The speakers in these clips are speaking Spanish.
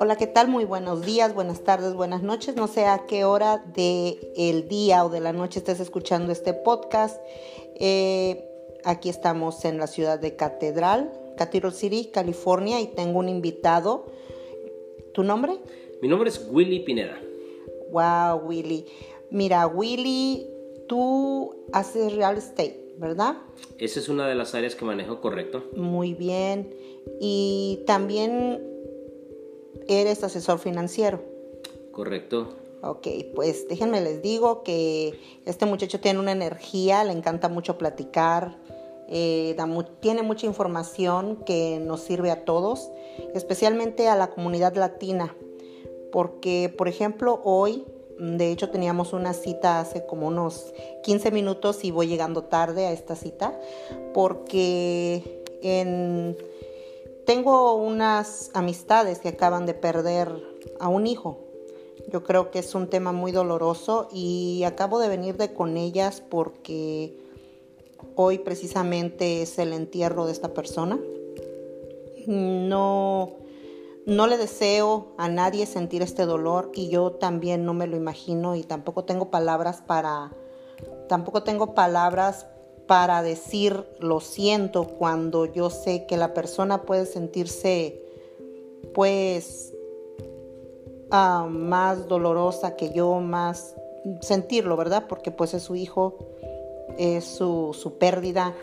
Hola, ¿qué tal? Muy buenos días, buenas tardes, buenas noches. No sé a qué hora del el día o de la noche estés escuchando este podcast. Eh, aquí estamos en la ciudad de Catedral, Cathedral City, California, y tengo un invitado. ¿Tu nombre? Mi nombre es Willy Pineda. Wow, Willy. Mira, Willy, tú haces real estate, ¿verdad? Esa es una de las áreas que manejo, correcto. Muy bien. Y también eres asesor financiero. Correcto. Ok, pues déjenme les digo que este muchacho tiene una energía, le encanta mucho platicar, eh, tiene mucha información que nos sirve a todos, especialmente a la comunidad latina, porque por ejemplo hoy, de hecho teníamos una cita hace como unos 15 minutos y voy llegando tarde a esta cita, porque en tengo unas amistades que acaban de perder a un hijo. Yo creo que es un tema muy doloroso y acabo de venir de con ellas porque hoy precisamente es el entierro de esta persona. No, no le deseo a nadie sentir este dolor y yo también no me lo imagino y tampoco tengo palabras para, tampoco tengo palabras para decir lo siento cuando yo sé que la persona puede sentirse pues ah, más dolorosa que yo, más sentirlo, ¿verdad? Porque pues es su hijo, es su, su pérdida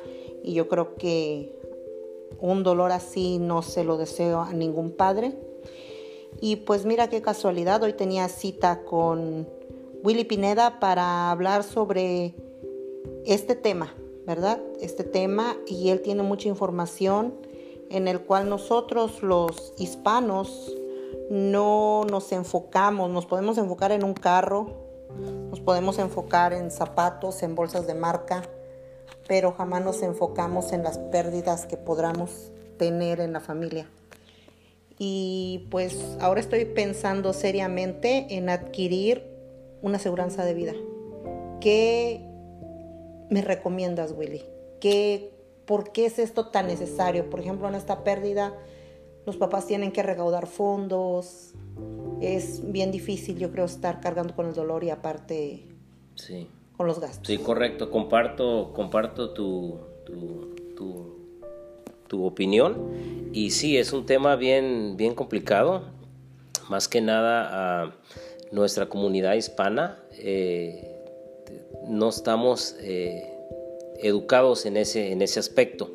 y yo creo que un dolor así no se lo deseo a ningún padre. Y pues mira qué casualidad, hoy tenía cita con Willy Pineda para hablar sobre este tema, ¿verdad? Este tema y él tiene mucha información en el cual nosotros los hispanos no nos enfocamos, nos podemos enfocar en un carro, nos podemos enfocar en zapatos, en bolsas de marca, pero jamás nos enfocamos en las pérdidas que podamos tener en la familia. Y pues ahora estoy pensando seriamente en adquirir una aseguranza de vida. ¿Qué me recomiendas, Willy? ¿Qué, ¿Por qué es esto tan necesario? Por ejemplo, en esta pérdida, los papás tienen que recaudar fondos. Es bien difícil, yo creo, estar cargando con el dolor y aparte sí. con los gastos. Sí, correcto. Comparto, comparto tu, tu, tu, opinión. Y sí, es un tema bien, bien complicado. Más que nada a nuestra comunidad hispana. Eh, no estamos eh, educados en ese, en ese aspecto.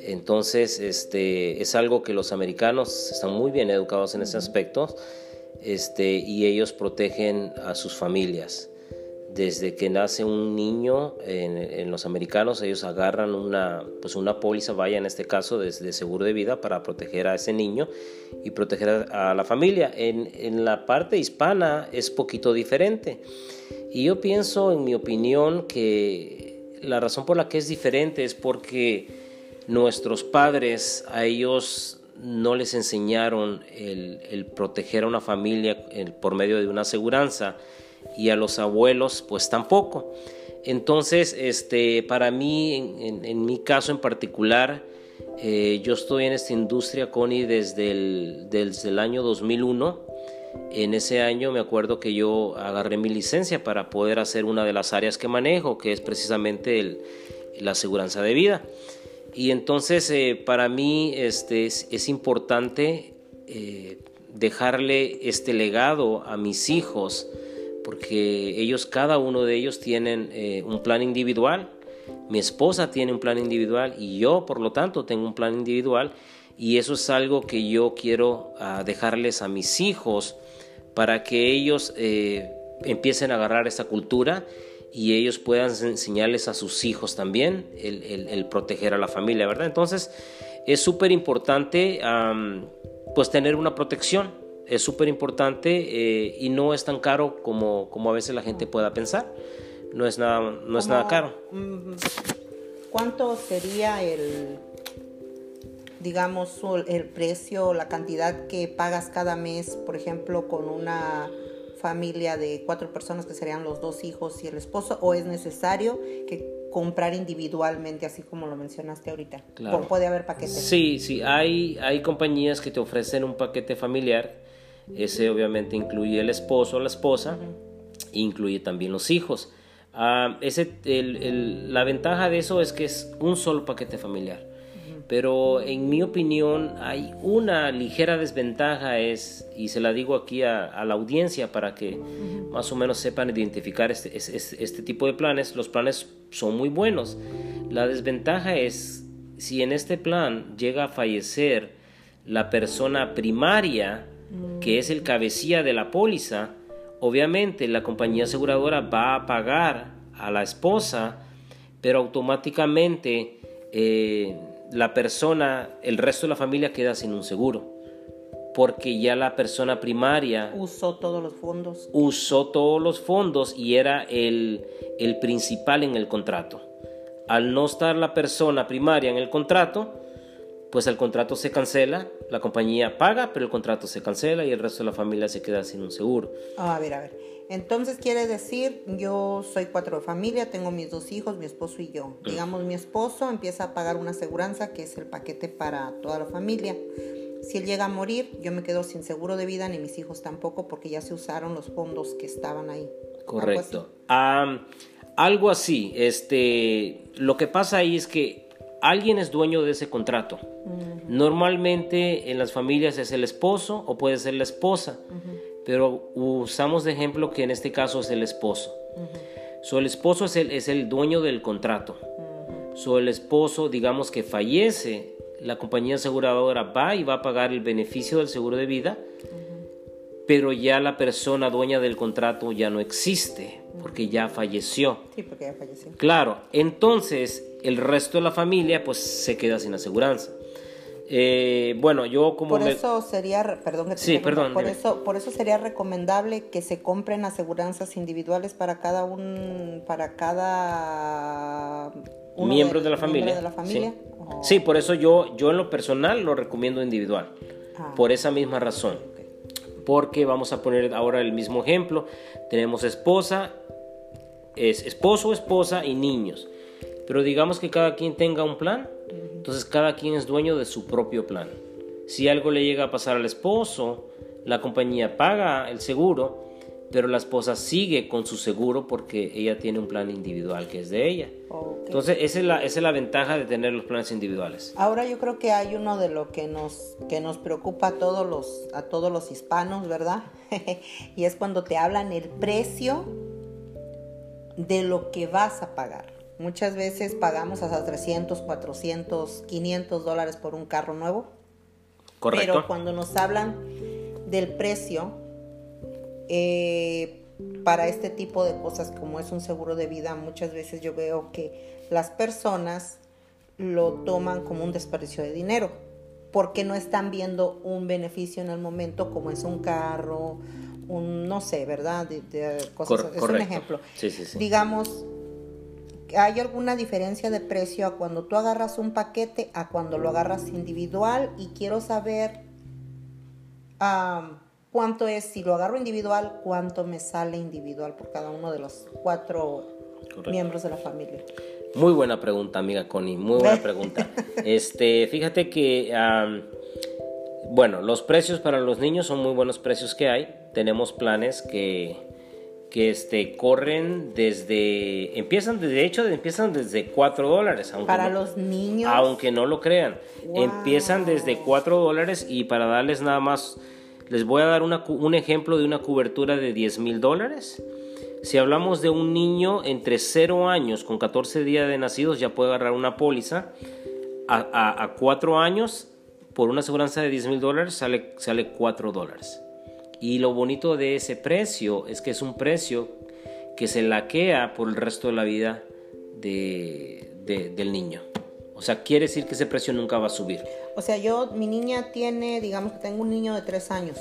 Entonces, este, es algo que los americanos están muy bien educados en ese aspecto este, y ellos protegen a sus familias. Desde que nace un niño en, los americanos, ellos agarran una, pues una póliza, vaya en este caso, de, seguro de vida para proteger a ese niño y proteger a, la familia. En, en la parte hispana es poquito diferente. Y yo pienso, en mi opinión, que la razón por la que es diferente es porque nuestros padres a ellos no les enseñaron el, proteger a una familia por medio de una aseguranza y a los abuelos pues tampoco. Entonces, este, para mí, en, mi caso en particular, eh, yo estoy en esta industria, Connie, desde el, desde el año 2001 en ese año me acuerdo que yo agarré mi licencia para poder hacer una de las áreas que manejo, que es precisamente la aseguranza de vida. Y entonces eh, para mí este, es, importante eh, dejarle este legado a mis hijos, porque ellos, cada uno de ellos tienen eh, un plan individual. Mi esposa tiene un plan individual y yo, por lo tanto, tengo un plan individual. Y eso es algo que yo quiero ah, dejarles a mis hijos para que ellos eh, empiecen a agarrar esta cultura y ellos puedan enseñarles a sus hijos también el, proteger a la familia, ¿verdad? Entonces es súper importante pues tener una protección, es súper importante eh, y no es tan caro como, como a veces la gente pueda pensar, no es nada, no es nada caro. Mm, ¿Cuánto sería el, digamos, el precio, la cantidad que pagas cada mes, por ejemplo, con una familia de cuatro personas que serían los dos hijos y el esposo, o es necesario que comprar individualmente, así como lo mencionaste ahorita. Claro. Puede haber paquetes. Sí, sí, hay, hay compañías que te ofrecen un paquete familiar Ese obviamente incluye el esposo o la esposa, incluye también los hijos. Ah, ese, la ventaja de eso es que es un solo paquete familiar. Pero en mi opinión hay una ligera desventaja es, y se la digo aquí a, la audiencia para que más o menos sepan identificar este, este, tipo de planes. Los planes son muy buenos. La desventaja es si en este plan llega a fallecer la persona primaria, que es el cabecilla de la póliza, obviamente la compañía aseguradora va a pagar a la esposa, pero automáticamente eh, la persona, el resto de la familia queda sin un seguro. Porque ya la persona primaria usó todos los fondos. Usó todos los fondos y era el, el principal en el contrato. Al no estar la persona primaria en el contrato, pues el contrato se cancela, la compañía paga, pero el contrato se cancela y el resto de la familia se queda sin un seguro. Ah, a ver, a ver. Entonces quiere decir, yo soy cuatro de familia, tengo mis dos hijos, mi esposo y yo. Digamos, mi esposo empieza a pagar una aseguranza que es el paquete para toda la familia. Si él llega a morir, yo me quedo sin seguro de vida, ni mis hijos tampoco, porque ya se usaron los fondos que estaban ahí. Correcto. algo así. Este, lo que pasa ahí es que alguien es dueño de ese contrato. Normalmente en las familias es el esposo o puede ser la esposa pero usamos de ejemplo que en este caso es el esposo. el esposo es el, es el dueño del contrato. el esposo, digamos que fallece, la compañía aseguradora va y va a pagar el beneficio del seguro de vida, pero ya la persona dueña del contrato ya no existe, porque ya falleció. Sí, porque ya falleció. Claro, entonces el resto de la familia pues se queda sin aseguranza. Eh, bueno, yo como... Por eso sería, perdón, sí, perdón, por eso, por eso sería recomendable que se compren aseguranzas individuales para cada un, para cada miembro de, la familia. De la familia. Sí. por eso yo, yo en lo personal lo recomiendo individual, ah. por esa misma razón. Porque vamos a poner ahora el mismo ejemplo. Tenemos esposa, es esposo, esposa y niños. Pero digamos que cada quien tenga un plan entonces cada quien es dueño de su propio plan. Si algo le llega a pasar al esposo, la compañía paga el seguro, pero la esposa sigue con su seguro porque ella tiene un plan individual que es de ella. Entonces, esa es, la, esa es la ventaja de tener los planes individuales. Ahora yo creo que hay uno de lo que nos, que nos preocupa a todos los, a todos los hispanos, ¿verdad? y es cuando te hablan el precio de lo que vas a pagar. Muchas veces pagamos hasta 300, 400, 500 dólares por un carro nuevo. Correcto. Pero cuando nos hablan del precio, eh, para este tipo de cosas como es un seguro de vida, muchas veces yo veo que las personas lo toman como un desperdicio de dinero, porque no están viendo un beneficio en el momento como es un carro, un, no sé, ¿verdad? De, cosas, es un ejemplo. Sí, sí, sí. Digamos, ¿Hay alguna diferencia de precio a cuando tú agarras un paquete a cuando lo agarras individual? Y quiero saber cuánto es, si lo agarro individual, cuánto me sale individual por cada uno de los cuatro miembros de la familia. Muy buena pregunta, amiga Connie, muy buena pregunta. este, fíjate que, bueno, los precios para los niños son muy buenos precios que hay. Tenemos planes que que este, corren desde, empiezan, de hecho, empiezan desde 4 dólares. Para los niños. Aunque no lo crean. Empiezan desde 4 dólares y para darles nada más, les voy a dar un ejemplo de una cobertura de 10 mil dólares. Si hablamos de un niño entre 0 años con 14 días de nacidos, ya puede agarrar una póliza. A, a, 4 años, por una aseguranza de 10 mil dólares, sale, sale 4 dólares. Y lo bonito de ese precio es que es un precio que se laquea por el resto de la vida de, del niño. O sea, quiere decir que ese precio nunca va a subir. O sea, yo, mi niña tiene, digamos que tengo un niño de tres años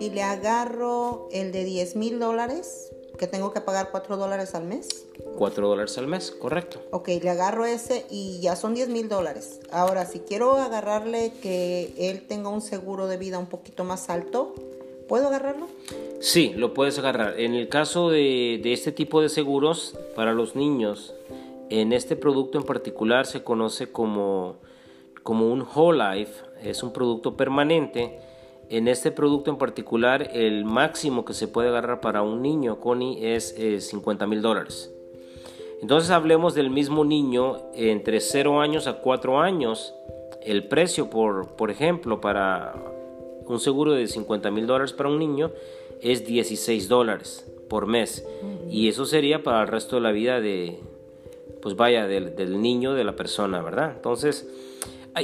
y le agarro el de 10 mil dólares, que tengo que pagar 4 dólares al mes. 4 dólares al mes, correcto. Ok, le agarro ese y ya son 10 mil dólares. Ahora, si quiero agarrarle que él tenga un seguro de vida un poquito más alto, ¿Puedo agarrarlo? Sí, lo puedes agarrar. En el caso de, este tipo de seguros para los niños, en este producto en particular se conoce como, como un Whole Life, es un producto permanente. en este producto en particular, el máximo que se puede agarrar para un niño, Connie, es 50 mil dólares. Entonces hablemos del mismo niño entre 0 años a 4 años. El precio, por, por ejemplo, para un seguro de 50 mil dólares para un niño es 16 dólares por mes. Y eso sería para el resto de la vida de, pues vaya, del, niño, de la persona, ¿verdad? Entonces,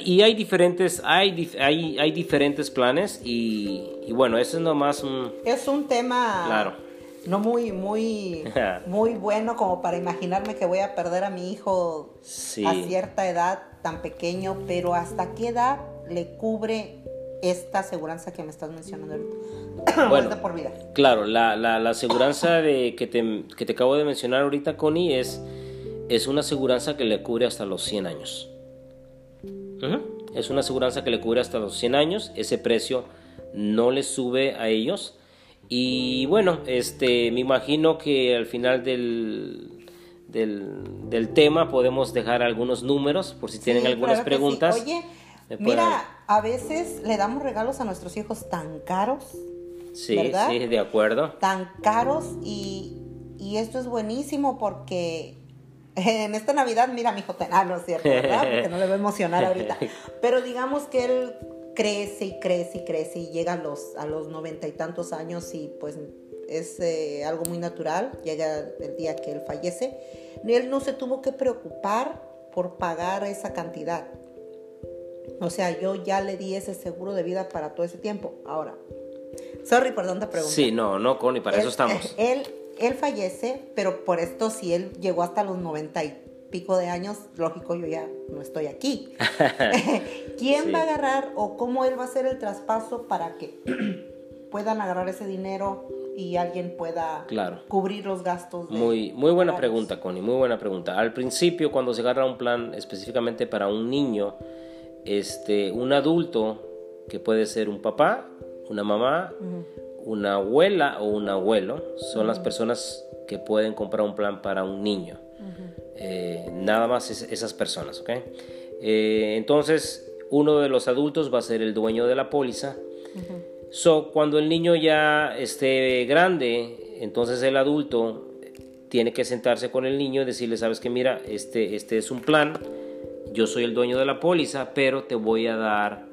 y hay diferentes, hay, hay, hay diferentes planes y, bueno, eso es nomás un... Es un tema... Claro no muy, muy, muy bueno como para imaginarme que voy a perder a mi hijo a cierta edad tan pequeño, pero ¿hasta qué edad le cubre esta aseguranza que me estás mencionando ahorita? Bueno, por vida. Claro, la, la, la aseguranza de, que, te, que te acabo de mencionar ahorita, Connie, es, es una aseguranza que le cubre hasta los 100 años. Es una aseguranza que le cubre hasta los 100 años. Ese precio no le sube a ellos y bueno, este, me imagino que al final del, del, tema podemos dejar algunos números por si tienen algunas preguntas. Oye, mira, a veces le damos regalos a nuestros hijos tan caros. Sí, sí, de acuerdo. Tan caros y, esto es buenísimo porque en esta Navidad, mira, mi hijo, ah, no es cierto, ¿verdad? Porque no le voy a emocionar ahorita. Pero digamos que él crece y crece y crece y llega a los, a los noventa y tantos años y pues es eh, algo muy natural, llega el día que él fallece, él no se tuvo que preocupar por pagar esa cantidad. O sea, yo ya le di ese seguro de vida para todo ese tiempo. Ahora, sorry por dónde pregunta. Sí, no, no, Connie, para eso estamos. Él, él fallece, pero por esto si él llegó hasta los noventa y pico de años, lógico, yo ya no estoy aquí. ¿Quién va a agarrar o cómo él va a hacer el traspaso para que puedan agarrar ese dinero y alguien pueda cubrir los gastos? muy, muy buena pregunta, Connie, muy buena pregunta. Al principio, cuando se agarra un plan específicamente para un niño, este, un adulto, que puede ser un papá, una mamá, una abuela o un abuelo, son las personas que pueden comprar un plan para un niño. Eh, nada más esas personas, ¿ok? Eh, entonces, uno de los adultos va a ser el dueño de la póliza. So, cuando el niño ya esté grande, entonces el adulto tiene que sentarse con el niño y decirle, sabes que mira, este, este es un plan, yo soy el dueño de la póliza, pero te voy a dar,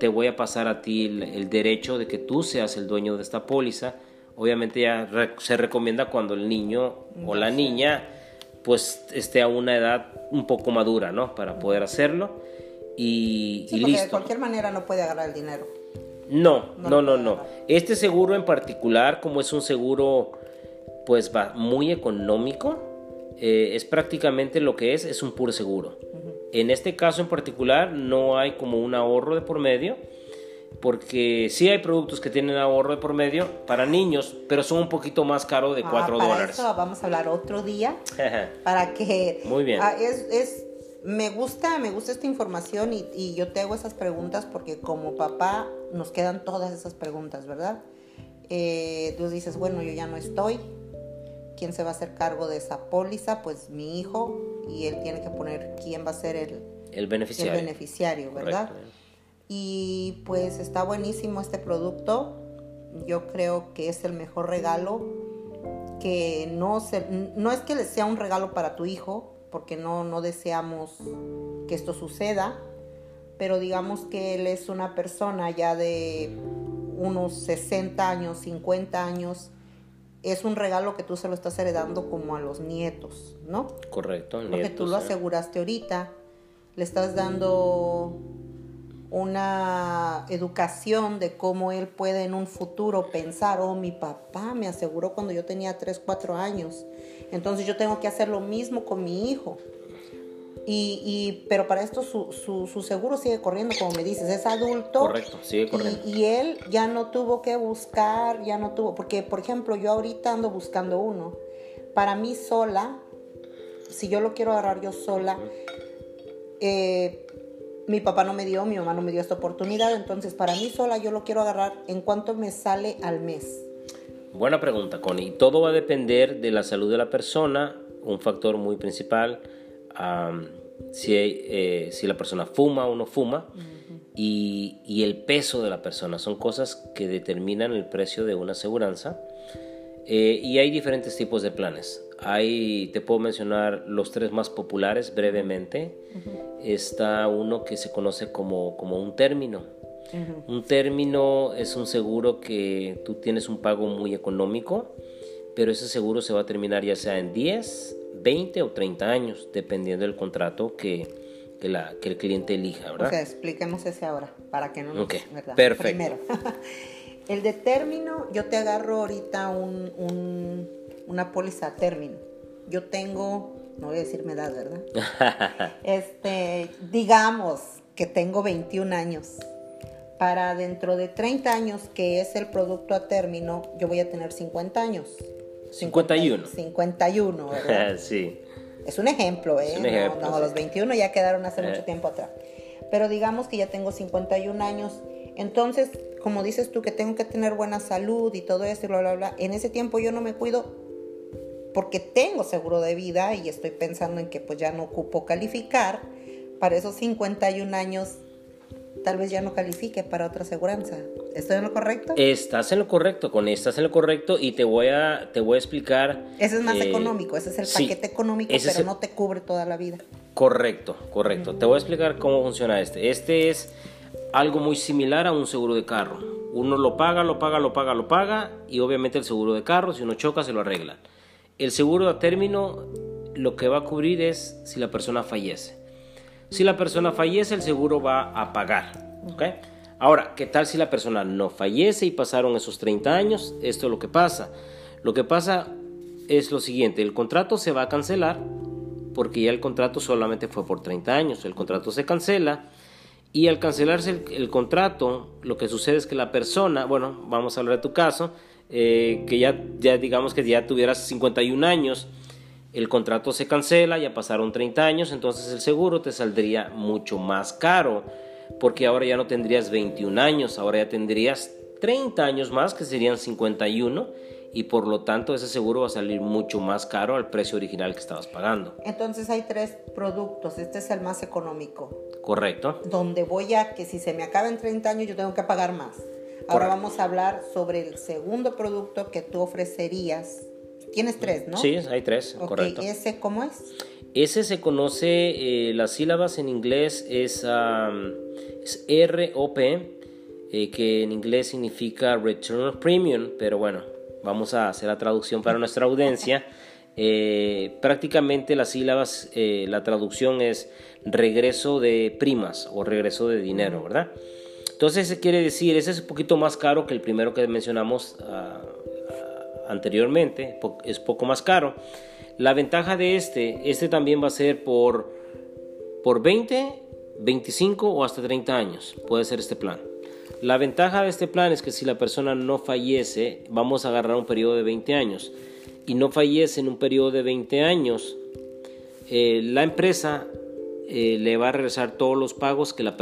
te voy a pasar a ti el, derecho de que tú seas el dueño de esta póliza. Obviamente ya se recomienda cuando el niño o la niña pues esté a una edad un poco madura, ¿no? Para poder hacerlo y, sí, porque de cualquier manera no puede agarrar el dinero. No, no, no, no. Este seguro en particular, como es un seguro, pues va muy económico, eh, es prácticamente lo que es, es un puro seguro. En este caso en particular no hay como un ahorro de por medio porque sí hay productos que tienen ahorro de por medio para niños, pero son un poquito más caros de 4 ah, dólares. Eso vamos a hablar otro día para que muy bien. Ah, es, es, me gusta, me gusta esta información y, y, yo te hago esas preguntas porque como papá nos quedan todas esas preguntas, ¿verdad? Eh, tú dices, bueno, yo ya no estoy. ¿Quién se va a hacer cargo de esa póliza? Pues mi hijo y él tiene que poner quién va a ser el, el beneficiario. El beneficiario, ¿verdad? Y pues está buenísimo este producto. Yo creo que es el mejor regalo. Que no, no es que le sea un regalo para tu hijo, porque no, no deseamos que esto suceda. Pero digamos que él es una persona ya de unos 60 años, 50 años. Es un regalo que tú se lo estás heredando como a los nietos, ¿no? Correcto. Porque tú lo aseguraste ahorita. Le estás dando una educación de cómo él puede en un futuro pensar, oh, mi papá me aseguró cuando yo tenía 3, 4 años, entonces yo tengo que hacer lo mismo con mi hijo. Y, y pero para esto su, su, seguro sigue corriendo, como me dices, es adulto. Correcto, sigue corriendo. Y, y, él ya no tuvo que buscar, ya no tuvo, porque por ejemplo yo ahorita ando buscando uno. Para mí sola, si yo lo quiero agarrar yo sola, eh, mi papá no me dio, mi mamá no me dio esta oportunidad, entonces para mí sola yo lo quiero agarrar en cuánto me sale al mes. Buena pregunta, Connie. Todo va a depender de la salud de la persona, un factor muy principal, si, eh, si, la persona fuma o no fuma, y, el peso de la persona. Son cosas que determinan el precio de una aseguranza. Eh, y hay diferentes tipos de planes. Hay, te puedo mencionar los tres más populares brevemente. Está uno que se conoce como, como un término. Un término es un seguro que tú tienes un pago muy económico, pero ese seguro se va a terminar ya sea en 10, 20 o 30 años, dependiendo del contrato que, que, la, que el cliente elija, ¿verdad? O sea, expliquemos ese ahora, para que no nos... Perfecto. Primero, el de término, yo te agarro ahorita un, un, una póliza término. Yo tengo, no voy a decir mi edad, ¿verdad? este, digamos que tengo 21 años. Para dentro de 30 años, que es el producto a término, yo voy a tener 50 años. 51. 51, ¿verdad? sí. Es un ejemplo, ¿eh? no, los 21 ya quedaron hace mucho eh. tiempo atrás. Pero digamos que ya tengo 51 años. Entonces, como dices tú, que tengo que tener buena salud y todo eso y bla, bla, bla. En ese tiempo yo no me cuido porque tengo seguro de vida y estoy pensando en que pues ya no ocupo calificar. Para esos 51 años tal vez ya no califique para otra aseguranza. ¿Estoy en lo correcto? Estás en lo correcto, con estás en lo correcto y te voy a, te voy a explicar. Ese es más eh, económico, ese es el paquete económico, pero no te cubre toda la vida. Correcto, correcto. Te voy a explicar cómo funciona este. Este es algo muy similar a un seguro de carro. Uno lo paga, lo paga, lo paga, lo paga y obviamente el seguro de carro, si uno choca, se lo arregla. El seguro a término lo que va a cubrir es si la persona fallece. Si la persona fallece, el seguro va a pagar. Ahora, ¿qué tal si la persona no fallece y pasaron esos 30 años? Esto es lo que pasa. Lo que pasa es lo siguiente, el contrato se va a cancelar porque ya el contrato solamente fue por 30 años. El contrato se cancela y al cancelarse el, contrato, lo que sucede es que la persona, bueno, vamos a hablar de tu caso, eh, que ya, ya digamos que ya tuvieras 51 años, el contrato se cancela, ya pasaron 30 años, entonces el seguro te saldría mucho más caro, porque ahora ya no tendrías 21 años, ahora ya tendrías 30 años más, que serían 51, y por lo tanto ese seguro va a salir mucho más caro al precio original que estabas pagando. Entonces hay tres productos, este es el más económico. Correcto. Donde voy a que si se me acaba en 30 años yo tengo que pagar más. Ahora vamos a hablar sobre el segundo producto que tú ofrecerías Tienes tres, ¿no? Sí, hay tres, correcto. ¿Ese cómo es? Ese se conoce, eh, las sílabas en inglés es, es ROP, eh, que en inglés significa Return of Premium, pero bueno, vamos a hacer la traducción para nuestra audiencia. Eh, prácticamente las sílabas, la traducción es regreso de primas o regreso de dinero, ¿verdad? Entonces, quiere decir, ese es un poquito más caro que el primero que mencionamos uh, anteriormente, es poco más caro. La ventaja de este, este también va a ser por, por 20, 25 o hasta 30 años, puede ser este plan. La ventaja de este plan es que si la persona no fallece, vamos a agarrar un periodo de 20 años, y no fallece en un periodo de 20 años, eh, la empresa eh, le va a regresar todos los pagos que la,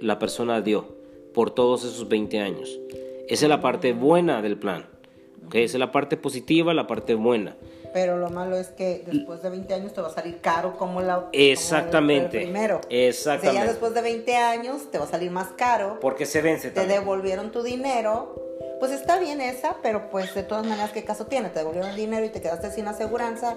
la persona dio por todos esos 20 años. Esa es la parte buena del plan. Okay, esa es la parte positiva, la parte buena. Pero lo malo es que después de 20 años te va a salir caro como la Exactamente. primero. Exactamente. O sea, ya después de 20 años te va a salir más caro. Porque se vence Te devolvieron tu dinero. Pues está bien esa, pero pues de todas maneras, ¿qué caso tiene? Te devolvieron el dinero y te quedaste sin aseguranza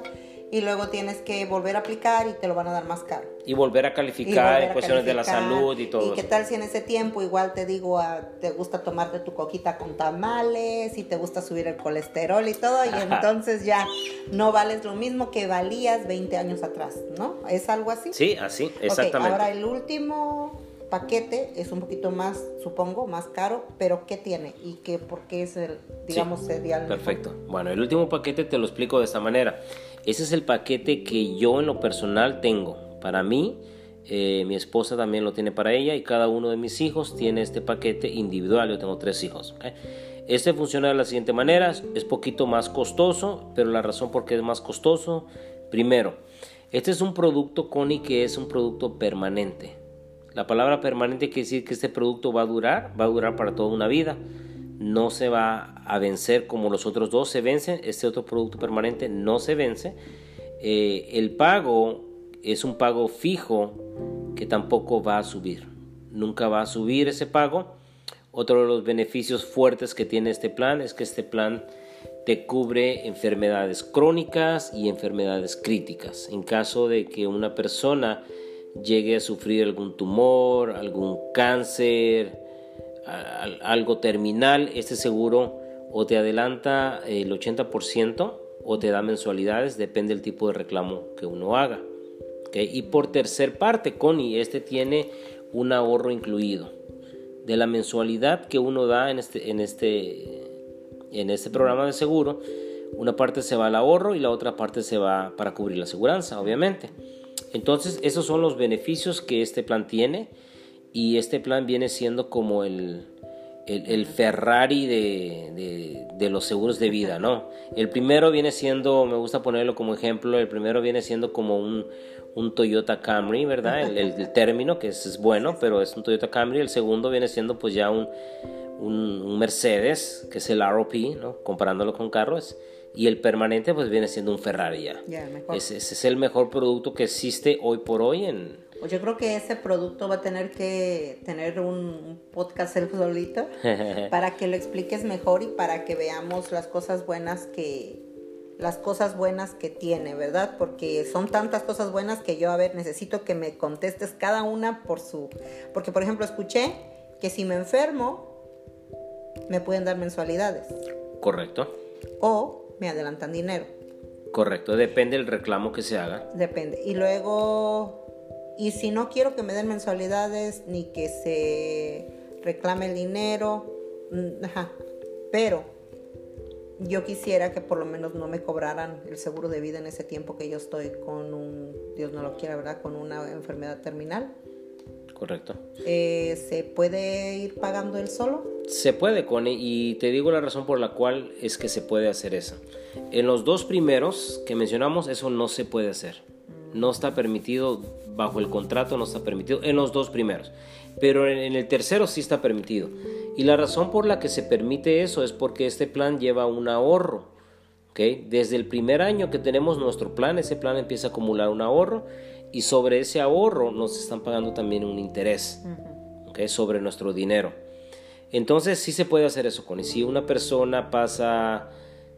y luego tienes que volver a aplicar y te lo van a dar más caro. Y volver a calificar en cuestiones de la salud y todo. ¿Y qué tal si en ese tiempo igual te digo, ah, te gusta tomarte tu coquita con tamales y te gusta subir el colesterol y todo y entonces ya no vales lo mismo que valías 20 años atrás, ¿no? ¿Es algo así? Sí, así, exactamente. ahora el último paquete es un poquito más, supongo, más caro, pero ¿qué tiene? ¿Y qué, por qué es el, digamos, sí, Perfecto. Bueno, el último paquete te lo explico de esta manera. Ese es el paquete que yo en lo personal tengo. Para mí, eh, mi esposa también lo tiene para ella y cada uno de mis hijos tiene este paquete individual. Yo tengo tres hijos. Este funciona de la siguiente manera. Es poquito más costoso, pero la razón por qué es más costoso, primero, este es un producto CONI que es un producto permanente. La palabra permanente quiere decir que este producto va a durar, va a durar para toda una vida no se va a vencer como los otros dos se vencen, este otro producto permanente no se vence. Eh, el pago es un pago fijo que tampoco va a subir. nunca va a subir ese pago. Otro de los beneficios fuertes que tiene este plan es que este plan te cubre enfermedades crónicas y enfermedades críticas. En caso de que una persona llegue a sufrir algún tumor, algún cáncer, algo terminal, este seguro o te adelanta el 80% o te da mensualidades, depende del tipo de reclamo que uno haga. Y por tercer parte, Connie, este tiene un ahorro incluido. De la mensualidad que uno da en este, en este, en este programa de seguro, una parte se va al ahorro y la otra parte se va para cubrir la aseguranza, obviamente. Entonces, esos son los beneficios que este plan tiene y este plan viene siendo como el, el, Ferrari de, de, los seguros de vida, ¿no? El primero viene siendo, me gusta ponerlo como ejemplo, el primero viene siendo como un, un Toyota Camry, ¿verdad? El, el, término, que es, bueno, pero es un Toyota Camry. El segundo viene siendo pues ya un, un, Mercedes, que es el ROP, ¿no? Comparándolo con carros. Y el permanente pues viene siendo un Ferrari ya. ese, es el mejor producto que existe hoy por hoy en, pues yo creo que ese producto va a tener que tener un podcast el solito para que lo expliques mejor y para que veamos las cosas buenas que las cosas buenas que tiene, ¿verdad? Porque son tantas cosas buenas que yo a ver necesito que me contestes cada una por su porque por ejemplo escuché que si me enfermo me pueden dar mensualidades. Correcto. O me adelantan dinero. Correcto, depende del reclamo que se haga. Depende. Y luego y si no quiero que me den mensualidades ni que se reclame el dinero, mm, pero yo quisiera que por lo menos no me cobraran el seguro de vida en ese tiempo que yo estoy con un, Dios no lo quiera, ¿verdad? Con una enfermedad terminal. Correcto. Eh, ¿Se puede ir pagando él solo? Se puede, Connie, y te digo la razón por la cual es que se puede hacer eso. En los dos primeros que mencionamos, eso no se puede hacer. No está permitido bajo el contrato no está permitido en los dos primeros, pero en, el tercero sí está permitido. Y la razón por la que se permite eso es porque este plan lleva un ahorro. ¿okay? Desde el primer año que tenemos nuestro plan, ese plan empieza a acumular un ahorro y sobre ese ahorro nos están pagando también un interés ¿okay? sobre nuestro dinero. Entonces sí se puede hacer eso, con si una persona pasa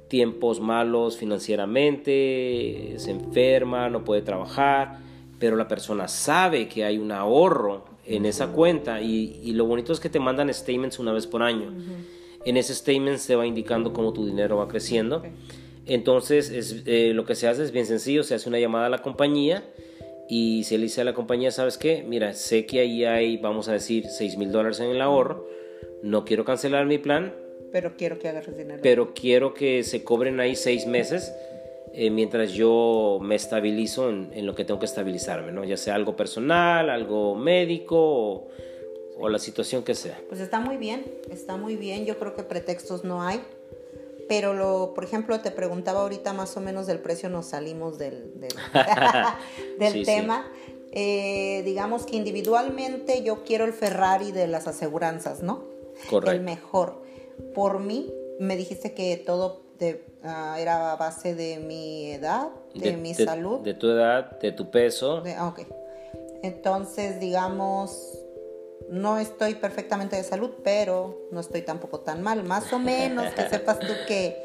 tiempos malos financieramente, se enferma, no puede trabajar, pero la persona sabe que hay un ahorro en esa cuenta y, lo bonito es que te mandan statements una vez por año. En ese statement se va indicando cómo tu dinero va creciendo. Entonces es, eh, lo que se hace es bien sencillo, se hace una llamada a la compañía y se le dice a la compañía, ¿sabes qué? Mira, sé que ahí hay, vamos a decir, 6 mil dólares en el ahorro, no quiero cancelar mi plan. Pero quiero que agarres dinero. Pero quiero que se cobren ahí seis meses eh, mientras yo me estabilizo en, lo que tengo que estabilizarme, ¿no? Ya sea algo personal, algo médico o, la situación que sea. Pues está muy bien, está muy bien. Yo creo que pretextos no hay. Pero, lo, por ejemplo, te preguntaba ahorita más o menos del precio, nos salimos del, del, tema. Eh, digamos que individualmente yo quiero el Ferrari de las aseguranzas, ¿no? Correcto. El mejor. Por mí, me dijiste que todo de, ah, era a base de mi edad, de, mi salud. De tu edad, de tu peso. Ah, ok. Entonces, digamos, no estoy perfectamente de salud, pero no estoy tampoco tan mal. Más o menos, que sepas tú que...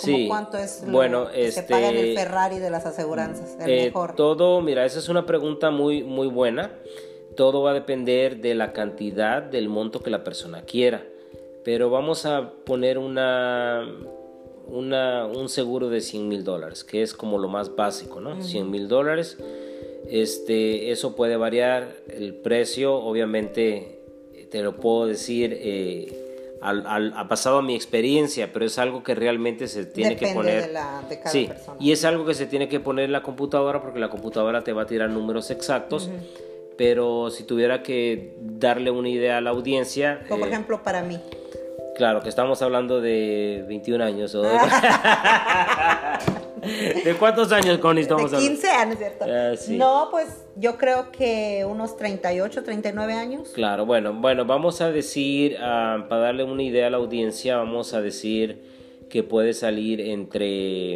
Como cuánto es lo bueno, que se paga en el este, Ferrari de las aseguranzas, el eh, mejor. Todo, mira, esa es una pregunta muy, muy buena. Todo va a depender de la cantidad del monto que la persona quiera. Pero vamos a poner una, un seguro de 100 mil dólares, que es como lo más básico, ¿no? 100 mil dólares. Este, eso puede variar el precio, obviamente te lo puedo decir, eh, al, ha pasado a mi experiencia, pero es algo que realmente se tiene que poner. De la, de cada sí, y es algo que se tiene que poner en la computadora porque la computadora te va a tirar números exactos. Pero si tuviera que darle una idea a la audiencia. Como por eh, ejemplo para mí. Claro, que estamos hablando de 21 años. ¿o? ¿De cuántos años, Connie, estamos de 15 años, ¿cierto? Ah, no, pues yo creo que unos 38, 39 años. Claro, bueno, bueno, vamos a decir, ah, para darle una idea a la audiencia, vamos a decir que puede salir entre,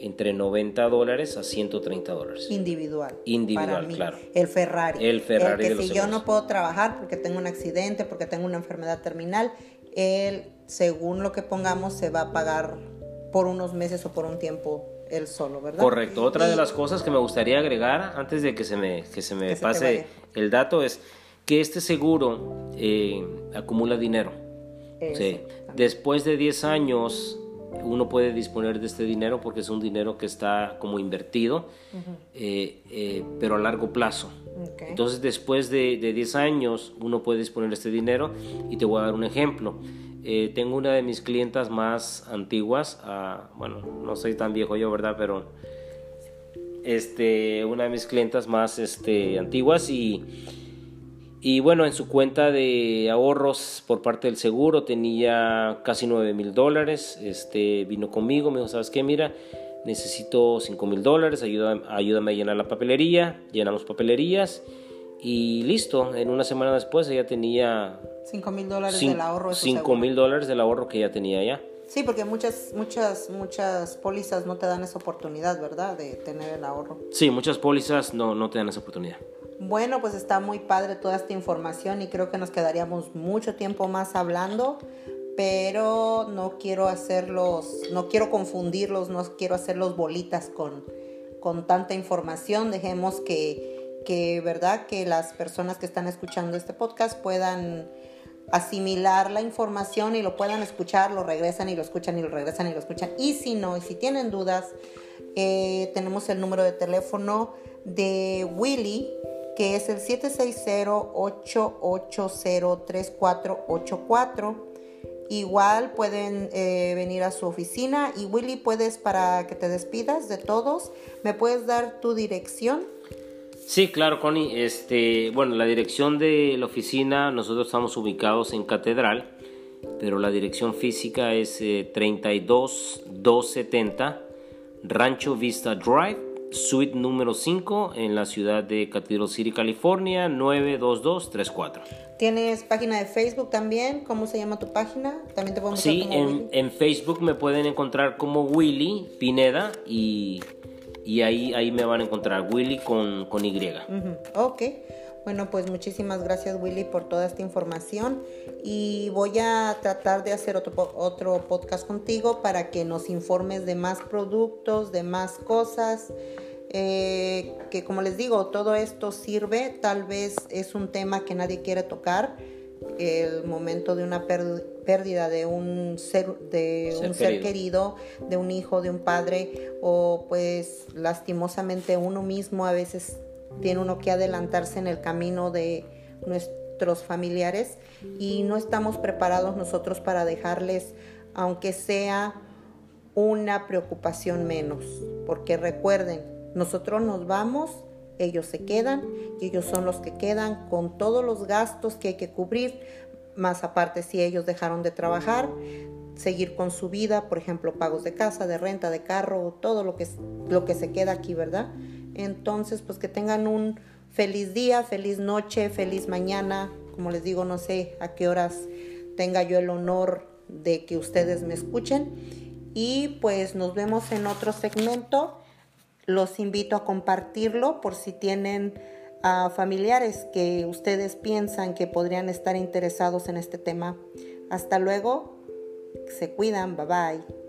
entre 90 dólares a 130 dólares. Individual. Individual, claro. El Ferrari. El Ferrari. El que si yo no puedo trabajar porque tengo un accidente, porque tengo una enfermedad terminal, él, según lo que pongamos, se va a pagar por unos meses o por un tiempo él solo, ¿verdad? Correcto. Otra de las cosas que me gustaría agregar antes de que se me, que se me pase el dato es que este seguro eh, acumula dinero. Sí. Después de 10 años uno puede disponer de este dinero porque es un dinero que está como invertido, eh, eh, pero a largo plazo. Entonces después de, de, 10 años uno puede disponer de este dinero y te voy a dar un ejemplo. Eh, tengo una de mis clientas más antiguas, ah, bueno, no soy tan viejo yo, ¿verdad? Pero este, una de mis clientas más este, antiguas y y bueno, en su cuenta de ahorros por parte del seguro tenía casi 9 mil dólares. Este, vino conmigo, me dijo, ¿sabes qué? Mira, necesito 5 mil dólares, ayúdame, ayúdame a llenar la papelería. Llenamos papelerías y listo. En una semana después ella tenía... 5 mil dólares del ahorro. 5 mil dólares del ahorro que ella tenía ya. Sí, porque muchas, muchas, muchas pólizas no te dan esa oportunidad, ¿verdad? De tener el ahorro. Sí, muchas pólizas no, no te dan esa oportunidad. Bueno, pues está muy padre toda esta información y creo que nos quedaríamos mucho tiempo más hablando, pero no quiero hacerlos, no quiero confundirlos, no quiero hacerlos bolitas con, con tanta información. Dejemos que, que, ¿verdad? Que las personas que están escuchando este podcast puedan asimilar la información y lo puedan escuchar, lo regresan y lo escuchan y lo regresan y lo escuchan. Y si no, y si tienen dudas, eh, tenemos el número de teléfono de Willy que es el 760-880-3484. Igual pueden eh, venir a su oficina y Willy, puedes para que te despidas de todos, ¿me puedes dar tu dirección? Sí, claro, Connie. Este, bueno, la dirección de la oficina, nosotros estamos ubicados en Catedral, pero la dirección física es 32270 eh, Rancho Vista Drive, suite número 5 en la ciudad de Cathedral City, California, 92234. ¿Tienes página de Facebook también? ¿Cómo se llama tu página? También te podemos Sí, en, en, Facebook me pueden encontrar como Willy Pineda y, y ahí, ahí me van a encontrar Willy con, con Y. Ok. Bueno, pues muchísimas gracias Willy por toda esta información y voy a tratar de hacer otro, otro podcast contigo para que nos informes de más productos, de más cosas. Eh, que como les digo, todo esto sirve, tal vez es un tema que nadie quiere tocar, el momento de una pérdida de un ser de un ser querido, de un hijo, de un padre o pues lastimosamente uno mismo a veces tiene uno que adelantarse en el camino de nuestros familiares y no estamos preparados nosotros para dejarles, aunque sea una preocupación menos, porque recuerden, nosotros nos vamos, ellos se quedan y ellos son los que quedan con todos los gastos que hay que cubrir, más aparte si ellos dejaron de trabajar, seguir con su vida, por ejemplo, pagos de casa, de renta, de carro, todo lo que, lo que se queda aquí, ¿verdad? Entonces, pues que tengan un feliz día, feliz noche, feliz mañana. Como les digo, no sé a qué horas tenga yo el honor de que ustedes me escuchen. Y pues nos vemos en otro segmento. Los invito a compartirlo por si tienen familiares que ustedes piensan que podrían estar interesados en este tema. Hasta luego. Se cuidan. Bye bye.